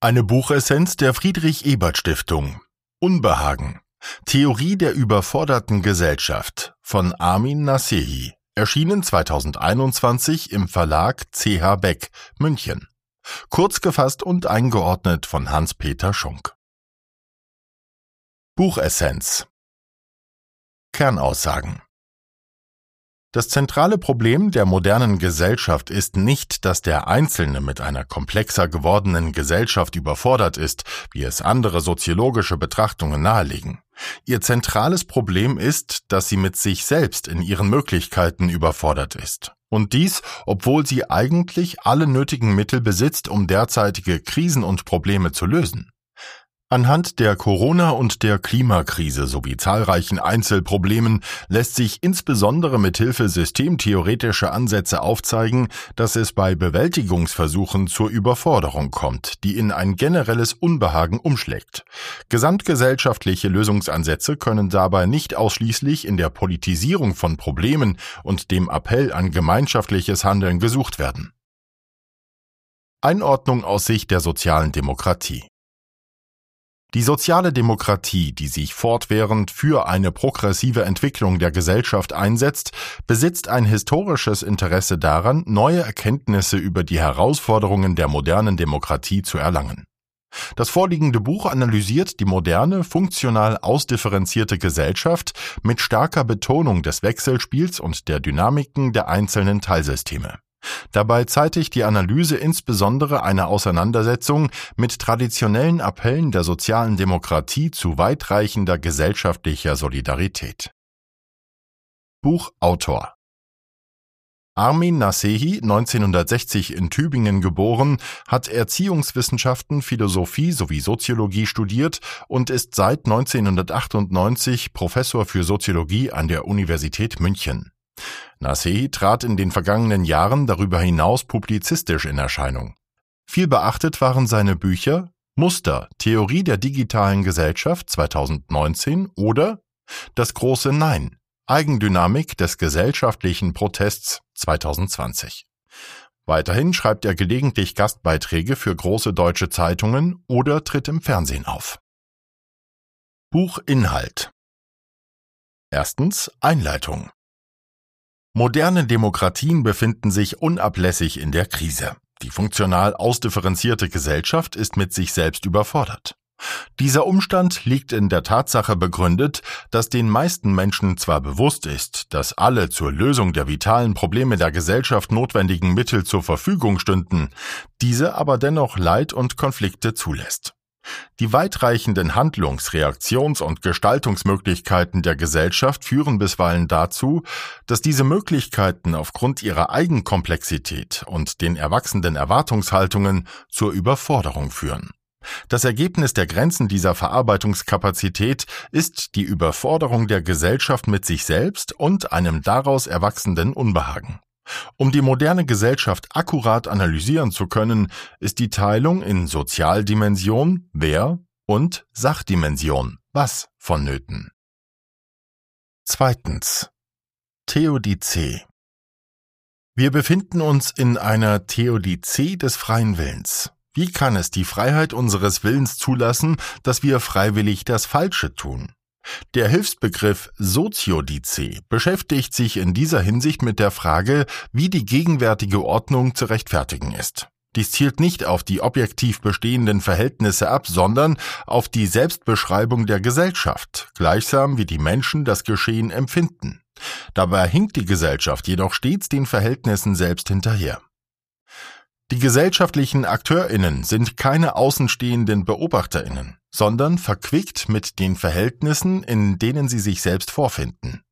Eine Buchessenz der Friedrich Ebert Stiftung. Unbehagen. Theorie der überforderten Gesellschaft von Armin Nasehi. Erschienen 2021 im Verlag CH Beck, München. Kurz gefasst und eingeordnet von Hans-Peter Schunk. Buchessenz. Kernaussagen. Das zentrale Problem der modernen Gesellschaft ist nicht, dass der Einzelne mit einer komplexer gewordenen Gesellschaft überfordert ist, wie es andere soziologische Betrachtungen nahelegen. Ihr zentrales Problem ist, dass sie mit sich selbst in ihren Möglichkeiten überfordert ist. Und dies, obwohl sie eigentlich alle nötigen Mittel besitzt, um derzeitige Krisen und Probleme zu lösen. Anhand der Corona- und der Klimakrise sowie zahlreichen Einzelproblemen lässt sich insbesondere mithilfe systemtheoretischer Ansätze aufzeigen, dass es bei Bewältigungsversuchen zur Überforderung kommt, die in ein generelles Unbehagen umschlägt. Gesamtgesellschaftliche Lösungsansätze können dabei nicht ausschließlich in der Politisierung von Problemen und dem Appell an gemeinschaftliches Handeln gesucht werden. Einordnung aus Sicht der sozialen Demokratie die soziale Demokratie, die sich fortwährend für eine progressive Entwicklung der Gesellschaft einsetzt, besitzt ein historisches Interesse daran, neue Erkenntnisse über die Herausforderungen der modernen Demokratie zu erlangen. Das vorliegende Buch analysiert die moderne, funktional ausdifferenzierte Gesellschaft mit starker Betonung des Wechselspiels und der Dynamiken der einzelnen Teilsysteme. Dabei zeitigt die Analyse insbesondere eine Auseinandersetzung mit traditionellen Appellen der sozialen Demokratie zu weitreichender gesellschaftlicher Solidarität. Buchautor Armin Nasehi, 1960 in Tübingen geboren, hat Erziehungswissenschaften, Philosophie sowie Soziologie studiert und ist seit 1998 Professor für Soziologie an der Universität München. Nasehi trat in den vergangenen Jahren darüber hinaus publizistisch in Erscheinung. Viel beachtet waren seine Bücher Muster, Theorie der digitalen Gesellschaft 2019 oder Das große Nein, Eigendynamik des gesellschaftlichen Protests 2020. Weiterhin schreibt er gelegentlich Gastbeiträge für große deutsche Zeitungen oder tritt im Fernsehen auf. Buchinhalt Erstens Einleitung Moderne Demokratien befinden sich unablässig in der Krise. Die funktional ausdifferenzierte Gesellschaft ist mit sich selbst überfordert. Dieser Umstand liegt in der Tatsache begründet, dass den meisten Menschen zwar bewusst ist, dass alle zur Lösung der vitalen Probleme der Gesellschaft notwendigen Mittel zur Verfügung stünden, diese aber dennoch Leid und Konflikte zulässt. Die weitreichenden Handlungs-, Reaktions- und Gestaltungsmöglichkeiten der Gesellschaft führen bisweilen dazu, dass diese Möglichkeiten aufgrund ihrer Eigenkomplexität und den erwachsenden Erwartungshaltungen zur Überforderung führen. Das Ergebnis der Grenzen dieser Verarbeitungskapazität ist die Überforderung der Gesellschaft mit sich selbst und einem daraus erwachsenden Unbehagen. Um die moderne Gesellschaft akkurat analysieren zu können, ist die Teilung in Sozialdimension wer und Sachdimension was vonnöten. Zweitens. Theodizee. Wir befinden uns in einer Theodizee des freien Willens. Wie kann es die Freiheit unseres Willens zulassen, dass wir freiwillig das Falsche tun? Der Hilfsbegriff Soziodice beschäftigt sich in dieser Hinsicht mit der Frage, wie die gegenwärtige Ordnung zu rechtfertigen ist. Dies zielt nicht auf die objektiv bestehenden Verhältnisse ab, sondern auf die Selbstbeschreibung der Gesellschaft, gleichsam wie die Menschen das Geschehen empfinden. Dabei hinkt die Gesellschaft jedoch stets den Verhältnissen selbst hinterher. Die gesellschaftlichen Akteurinnen sind keine außenstehenden Beobachterinnen, sondern verquickt mit den Verhältnissen, in denen sie sich selbst vorfinden.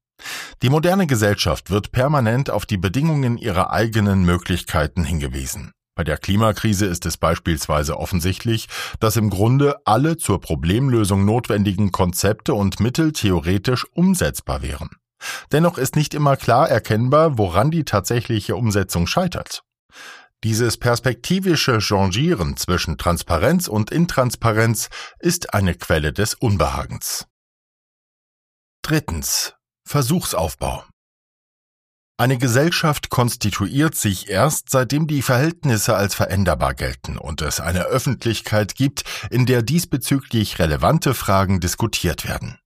Die moderne Gesellschaft wird permanent auf die Bedingungen ihrer eigenen Möglichkeiten hingewiesen. Bei der Klimakrise ist es beispielsweise offensichtlich, dass im Grunde alle zur Problemlösung notwendigen Konzepte und Mittel theoretisch umsetzbar wären. Dennoch ist nicht immer klar erkennbar, woran die tatsächliche Umsetzung scheitert. Dieses perspektivische Changieren zwischen Transparenz und Intransparenz ist eine Quelle des Unbehagens. Drittens. Versuchsaufbau. Eine Gesellschaft konstituiert sich erst, seitdem die Verhältnisse als veränderbar gelten und es eine Öffentlichkeit gibt, in der diesbezüglich relevante Fragen diskutiert werden.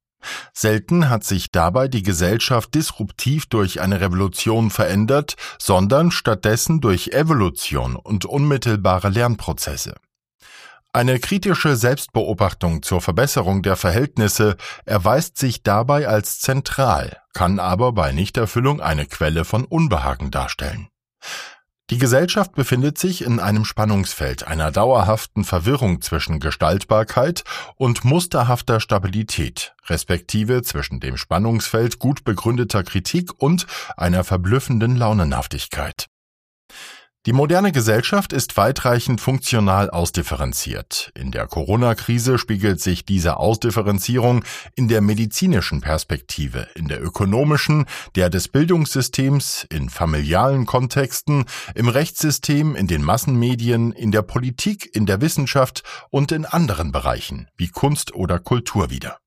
Selten hat sich dabei die Gesellschaft disruptiv durch eine Revolution verändert, sondern stattdessen durch Evolution und unmittelbare Lernprozesse. Eine kritische Selbstbeobachtung zur Verbesserung der Verhältnisse erweist sich dabei als zentral, kann aber bei Nichterfüllung eine Quelle von Unbehagen darstellen. Die Gesellschaft befindet sich in einem Spannungsfeld einer dauerhaften Verwirrung zwischen Gestaltbarkeit und musterhafter Stabilität, respektive zwischen dem Spannungsfeld gut begründeter Kritik und einer verblüffenden Launenhaftigkeit. Die moderne Gesellschaft ist weitreichend funktional ausdifferenziert. In der Corona-Krise spiegelt sich diese Ausdifferenzierung in der medizinischen Perspektive, in der ökonomischen, der des Bildungssystems, in familialen Kontexten, im Rechtssystem, in den Massenmedien, in der Politik, in der Wissenschaft und in anderen Bereichen wie Kunst oder Kultur wieder.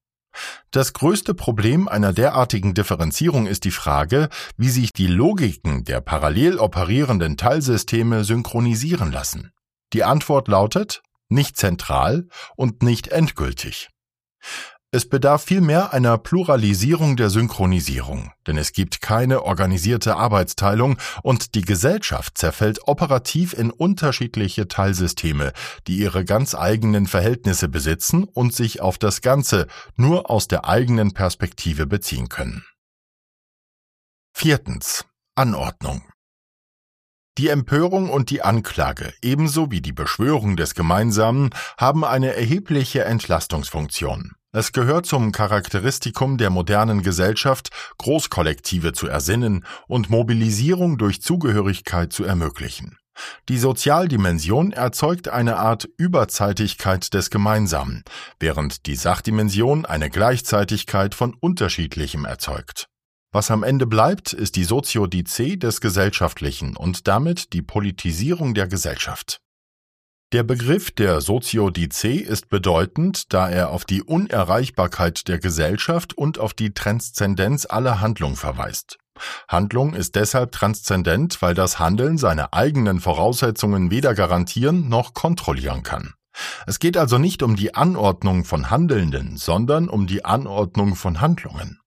Das größte Problem einer derartigen Differenzierung ist die Frage, wie sich die Logiken der parallel operierenden Teilsysteme synchronisieren lassen. Die Antwort lautet nicht zentral und nicht endgültig. Es bedarf vielmehr einer Pluralisierung der Synchronisierung, denn es gibt keine organisierte Arbeitsteilung und die Gesellschaft zerfällt operativ in unterschiedliche Teilsysteme, die ihre ganz eigenen Verhältnisse besitzen und sich auf das Ganze nur aus der eigenen Perspektive beziehen können. Viertens. Anordnung. Die Empörung und die Anklage ebenso wie die Beschwörung des Gemeinsamen haben eine erhebliche Entlastungsfunktion. Es gehört zum Charakteristikum der modernen Gesellschaft, Großkollektive zu ersinnen und Mobilisierung durch Zugehörigkeit zu ermöglichen. Die Sozialdimension erzeugt eine Art Überzeitigkeit des Gemeinsamen, während die Sachdimension eine Gleichzeitigkeit von Unterschiedlichem erzeugt. Was am Ende bleibt, ist die Soziodice des Gesellschaftlichen und damit die Politisierung der Gesellschaft. Der Begriff der Soziodice ist bedeutend, da er auf die Unerreichbarkeit der Gesellschaft und auf die Transzendenz aller Handlung verweist. Handlung ist deshalb transzendent, weil das Handeln seine eigenen Voraussetzungen weder garantieren noch kontrollieren kann. Es geht also nicht um die Anordnung von Handelnden, sondern um die Anordnung von Handlungen.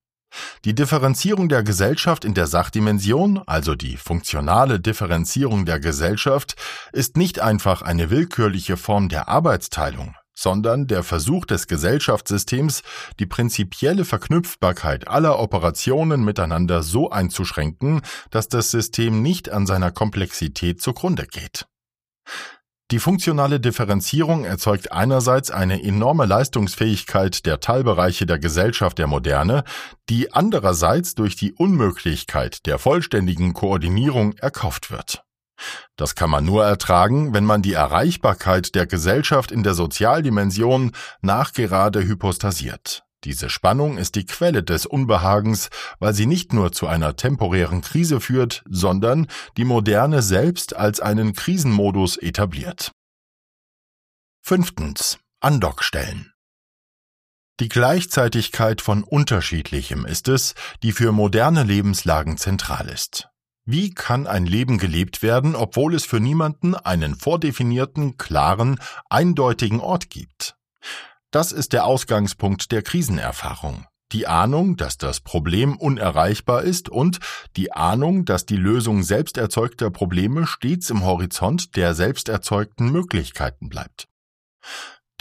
Die Differenzierung der Gesellschaft in der Sachdimension, also die funktionale Differenzierung der Gesellschaft, ist nicht einfach eine willkürliche Form der Arbeitsteilung, sondern der Versuch des Gesellschaftssystems, die prinzipielle Verknüpfbarkeit aller Operationen miteinander so einzuschränken, dass das System nicht an seiner Komplexität zugrunde geht. Die funktionale Differenzierung erzeugt einerseits eine enorme Leistungsfähigkeit der Teilbereiche der Gesellschaft der Moderne, die andererseits durch die Unmöglichkeit der vollständigen Koordinierung erkauft wird. Das kann man nur ertragen, wenn man die Erreichbarkeit der Gesellschaft in der Sozialdimension nachgerade hypostasiert. Diese Spannung ist die Quelle des Unbehagens, weil sie nicht nur zu einer temporären Krise führt, sondern die Moderne selbst als einen Krisenmodus etabliert. Fünftens. Andockstellen. Die Gleichzeitigkeit von Unterschiedlichem ist es, die für moderne Lebenslagen zentral ist. Wie kann ein Leben gelebt werden, obwohl es für niemanden einen vordefinierten, klaren, eindeutigen Ort gibt? Das ist der Ausgangspunkt der Krisenerfahrung. Die Ahnung, dass das Problem unerreichbar ist und die Ahnung, dass die Lösung selbst erzeugter Probleme stets im Horizont der selbst erzeugten Möglichkeiten bleibt.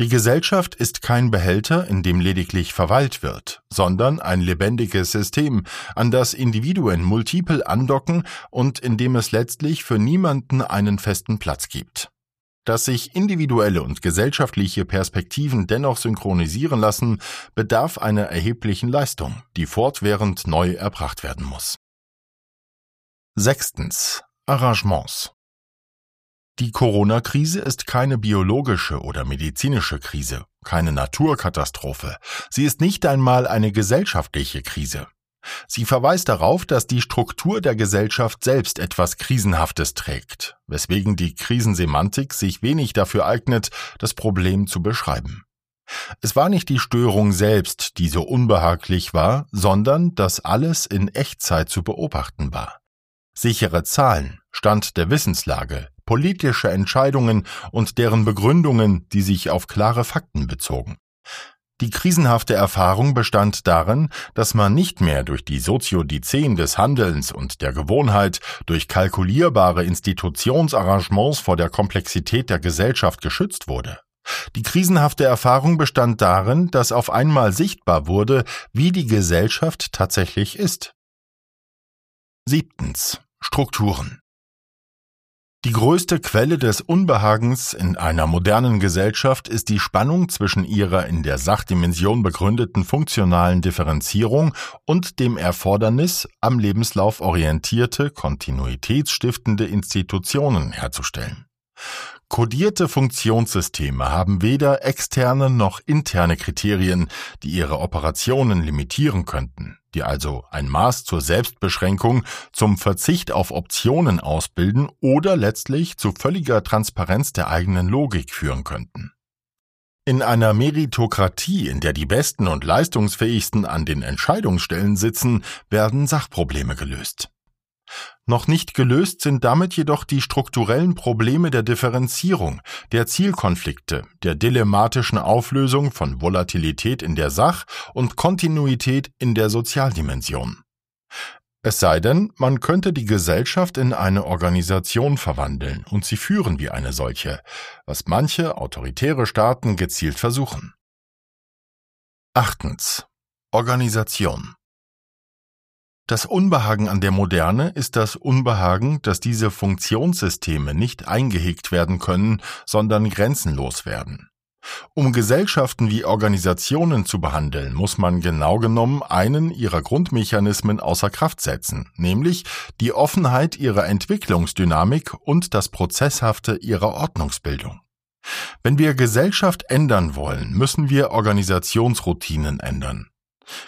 Die Gesellschaft ist kein Behälter, in dem lediglich verweilt wird, sondern ein lebendiges System, an das Individuen multiple andocken und in dem es letztlich für niemanden einen festen Platz gibt. Dass sich individuelle und gesellschaftliche Perspektiven dennoch synchronisieren lassen, bedarf einer erheblichen Leistung, die fortwährend neu erbracht werden muss. Sechstens. Arrangements. Die Corona-Krise ist keine biologische oder medizinische Krise, keine Naturkatastrophe. Sie ist nicht einmal eine gesellschaftliche Krise. Sie verweist darauf, dass die Struktur der Gesellschaft selbst etwas Krisenhaftes trägt, weswegen die Krisensemantik sich wenig dafür eignet, das Problem zu beschreiben. Es war nicht die Störung selbst, die so unbehaglich war, sondern dass alles in Echtzeit zu beobachten war. Sichere Zahlen, Stand der Wissenslage, politische Entscheidungen und deren Begründungen, die sich auf klare Fakten bezogen. Die krisenhafte Erfahrung bestand darin, dass man nicht mehr durch die Soziodizeen des Handelns und der Gewohnheit, durch kalkulierbare Institutionsarrangements vor der Komplexität der Gesellschaft geschützt wurde. Die krisenhafte Erfahrung bestand darin, dass auf einmal sichtbar wurde, wie die Gesellschaft tatsächlich ist. Siebtens. Strukturen. Die größte Quelle des Unbehagens in einer modernen Gesellschaft ist die Spannung zwischen ihrer in der Sachdimension begründeten funktionalen Differenzierung und dem Erfordernis, am Lebenslauf orientierte, kontinuitätsstiftende Institutionen herzustellen. Kodierte Funktionssysteme haben weder externe noch interne Kriterien, die ihre Operationen limitieren könnten, die also ein Maß zur Selbstbeschränkung, zum Verzicht auf Optionen ausbilden oder letztlich zu völliger Transparenz der eigenen Logik führen könnten. In einer Meritokratie, in der die Besten und Leistungsfähigsten an den Entscheidungsstellen sitzen, werden Sachprobleme gelöst. Noch nicht gelöst sind damit jedoch die strukturellen Probleme der Differenzierung, der Zielkonflikte, der dilemmatischen Auflösung von Volatilität in der Sach- und Kontinuität in der Sozialdimension. Es sei denn, man könnte die Gesellschaft in eine Organisation verwandeln und sie führen wie eine solche, was manche autoritäre Staaten gezielt versuchen. Achtens. Organisation. Das Unbehagen an der Moderne ist das Unbehagen, dass diese Funktionssysteme nicht eingehegt werden können, sondern grenzenlos werden. Um Gesellschaften wie Organisationen zu behandeln, muss man genau genommen einen ihrer Grundmechanismen außer Kraft setzen, nämlich die Offenheit ihrer Entwicklungsdynamik und das Prozesshafte ihrer Ordnungsbildung. Wenn wir Gesellschaft ändern wollen, müssen wir Organisationsroutinen ändern.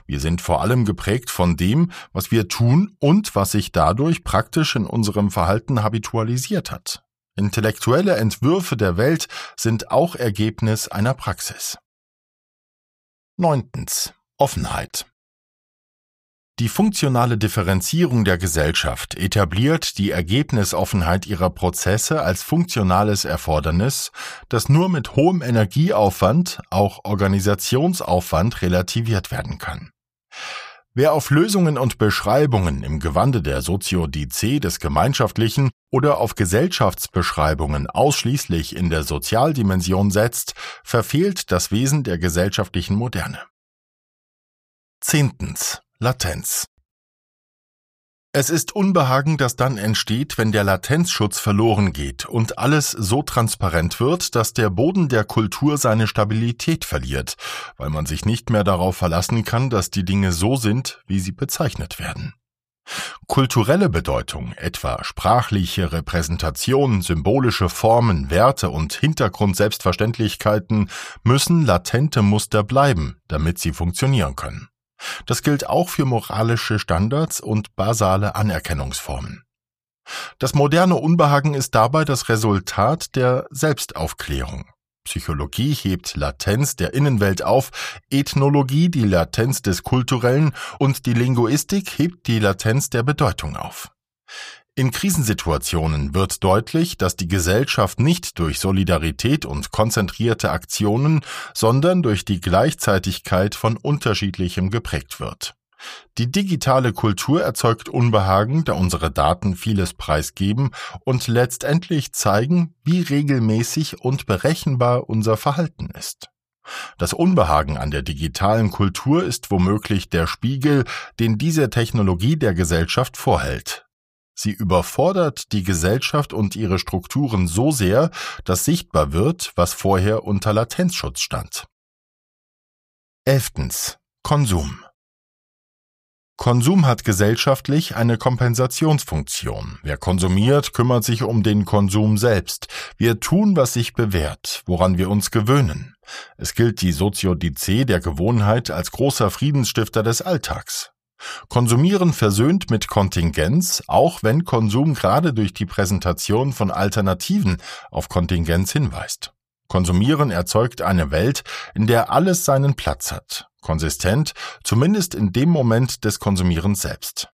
Wir sind vor allem geprägt von dem, was wir tun und was sich dadurch praktisch in unserem Verhalten habitualisiert hat. Intellektuelle Entwürfe der Welt sind auch Ergebnis einer Praxis. Neuntens. Offenheit. Die funktionale Differenzierung der Gesellschaft etabliert die Ergebnisoffenheit ihrer Prozesse als funktionales Erfordernis, das nur mit hohem Energieaufwand, auch Organisationsaufwand, relativiert werden kann. Wer auf Lösungen und Beschreibungen im Gewande der Soziodice des Gemeinschaftlichen oder auf Gesellschaftsbeschreibungen ausschließlich in der Sozialdimension setzt, verfehlt das Wesen der gesellschaftlichen Moderne. Zehntens. Latenz. Es ist Unbehagen, das dann entsteht, wenn der Latenzschutz verloren geht und alles so transparent wird, dass der Boden der Kultur seine Stabilität verliert, weil man sich nicht mehr darauf verlassen kann, dass die Dinge so sind, wie sie bezeichnet werden. Kulturelle Bedeutung, etwa sprachliche Repräsentation, symbolische Formen, Werte und Hintergrundselbstverständlichkeiten, müssen latente Muster bleiben, damit sie funktionieren können. Das gilt auch für moralische Standards und basale Anerkennungsformen. Das moderne Unbehagen ist dabei das Resultat der Selbstaufklärung. Psychologie hebt Latenz der Innenwelt auf, Ethnologie die Latenz des Kulturellen und die Linguistik hebt die Latenz der Bedeutung auf. In Krisensituationen wird deutlich, dass die Gesellschaft nicht durch Solidarität und konzentrierte Aktionen, sondern durch die Gleichzeitigkeit von Unterschiedlichem geprägt wird. Die digitale Kultur erzeugt Unbehagen, da unsere Daten vieles preisgeben und letztendlich zeigen, wie regelmäßig und berechenbar unser Verhalten ist. Das Unbehagen an der digitalen Kultur ist womöglich der Spiegel, den diese Technologie der Gesellschaft vorhält. Sie überfordert die Gesellschaft und ihre Strukturen so sehr, dass sichtbar wird, was vorher unter Latenzschutz stand. Elftens. Konsum. Konsum hat gesellschaftlich eine Kompensationsfunktion. Wer konsumiert, kümmert sich um den Konsum selbst. Wir tun, was sich bewährt, woran wir uns gewöhnen. Es gilt die Soziodice der Gewohnheit als großer Friedensstifter des Alltags. Konsumieren versöhnt mit Kontingenz, auch wenn Konsum gerade durch die Präsentation von Alternativen auf Kontingenz hinweist. Konsumieren erzeugt eine Welt, in der alles seinen Platz hat, konsistent, zumindest in dem Moment des Konsumierens selbst.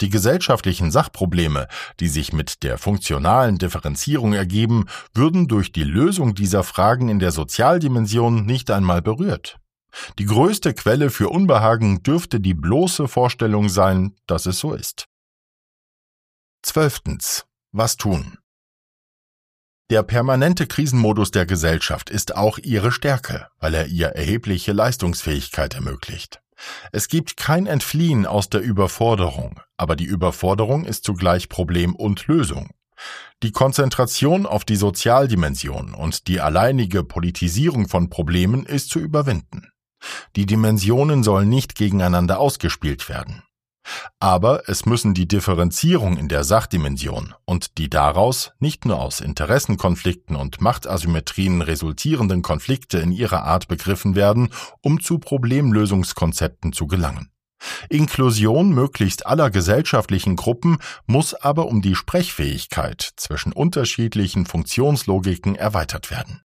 Die gesellschaftlichen Sachprobleme, die sich mit der funktionalen Differenzierung ergeben, würden durch die Lösung dieser Fragen in der Sozialdimension nicht einmal berührt. Die größte Quelle für Unbehagen dürfte die bloße Vorstellung sein, dass es so ist. Zwölftens. Was tun? Der permanente Krisenmodus der Gesellschaft ist auch ihre Stärke, weil er ihr erhebliche Leistungsfähigkeit ermöglicht. Es gibt kein Entfliehen aus der Überforderung, aber die Überforderung ist zugleich Problem und Lösung. Die Konzentration auf die Sozialdimension und die alleinige Politisierung von Problemen ist zu überwinden. Die Dimensionen sollen nicht gegeneinander ausgespielt werden. Aber es müssen die Differenzierung in der Sachdimension und die daraus nicht nur aus Interessenkonflikten und Machtasymmetrien resultierenden Konflikte in ihrer Art begriffen werden, um zu Problemlösungskonzepten zu gelangen. Inklusion möglichst aller gesellschaftlichen Gruppen muss aber um die Sprechfähigkeit zwischen unterschiedlichen Funktionslogiken erweitert werden.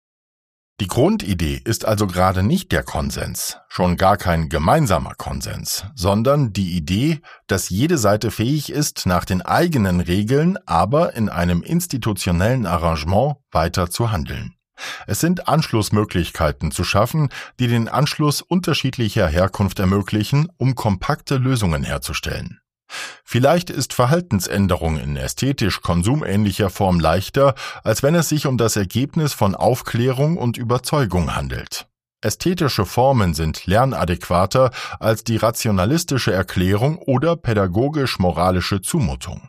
Die Grundidee ist also gerade nicht der Konsens, schon gar kein gemeinsamer Konsens, sondern die Idee, dass jede Seite fähig ist, nach den eigenen Regeln, aber in einem institutionellen Arrangement weiter zu handeln. Es sind Anschlussmöglichkeiten zu schaffen, die den Anschluss unterschiedlicher Herkunft ermöglichen, um kompakte Lösungen herzustellen. Vielleicht ist Verhaltensänderung in ästhetisch konsumähnlicher Form leichter, als wenn es sich um das Ergebnis von Aufklärung und Überzeugung handelt. Ästhetische Formen sind lernadäquater als die rationalistische Erklärung oder pädagogisch-moralische Zumutung.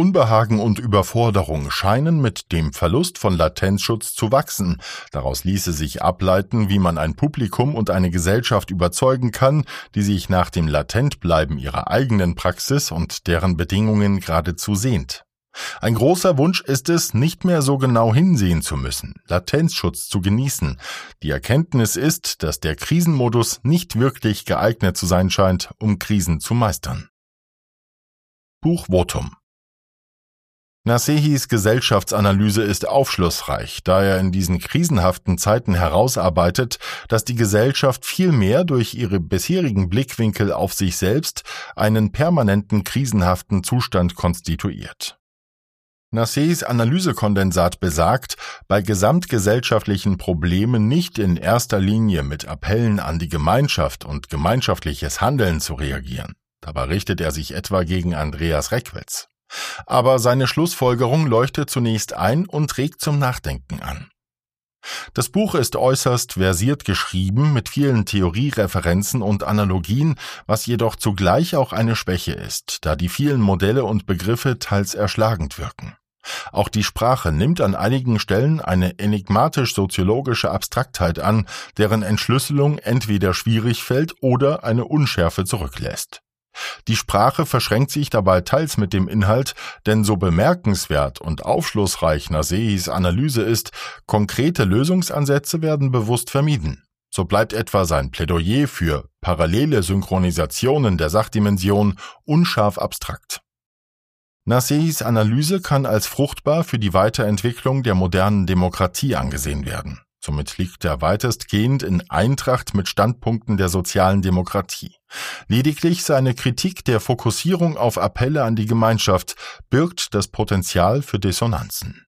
Unbehagen und Überforderung scheinen mit dem Verlust von Latenzschutz zu wachsen. Daraus ließe sich ableiten, wie man ein Publikum und eine Gesellschaft überzeugen kann, die sich nach dem Latentbleiben ihrer eigenen Praxis und deren Bedingungen geradezu sehnt. Ein großer Wunsch ist es, nicht mehr so genau hinsehen zu müssen, Latenzschutz zu genießen. Die Erkenntnis ist, dass der Krisenmodus nicht wirklich geeignet zu sein scheint, um Krisen zu meistern. Buch Votum Nasehis Gesellschaftsanalyse ist aufschlussreich, da er in diesen krisenhaften Zeiten herausarbeitet, dass die Gesellschaft vielmehr durch ihre bisherigen Blickwinkel auf sich selbst einen permanenten krisenhaften Zustand konstituiert. Nasseis Analysekondensat besagt, bei gesamtgesellschaftlichen Problemen nicht in erster Linie mit Appellen an die Gemeinschaft und gemeinschaftliches Handeln zu reagieren. Dabei richtet er sich etwa gegen Andreas Reckwitz. Aber seine Schlussfolgerung leuchtet zunächst ein und regt zum Nachdenken an. Das Buch ist äußerst versiert geschrieben mit vielen Theoriereferenzen und Analogien, was jedoch zugleich auch eine Schwäche ist, da die vielen Modelle und Begriffe teils erschlagend wirken. Auch die Sprache nimmt an einigen Stellen eine enigmatisch-soziologische Abstraktheit an, deren Entschlüsselung entweder schwierig fällt oder eine Unschärfe zurücklässt. Die Sprache verschränkt sich dabei teils mit dem Inhalt, denn so bemerkenswert und aufschlussreich Naseis Analyse ist, konkrete Lösungsansätze werden bewusst vermieden. So bleibt etwa sein Plädoyer für parallele Synchronisationen der Sachdimension unscharf abstrakt. Naseis Analyse kann als fruchtbar für die Weiterentwicklung der modernen Demokratie angesehen werden. Somit liegt er weitestgehend in Eintracht mit Standpunkten der sozialen Demokratie. Lediglich seine Kritik der Fokussierung auf Appelle an die Gemeinschaft birgt das Potenzial für Dissonanzen.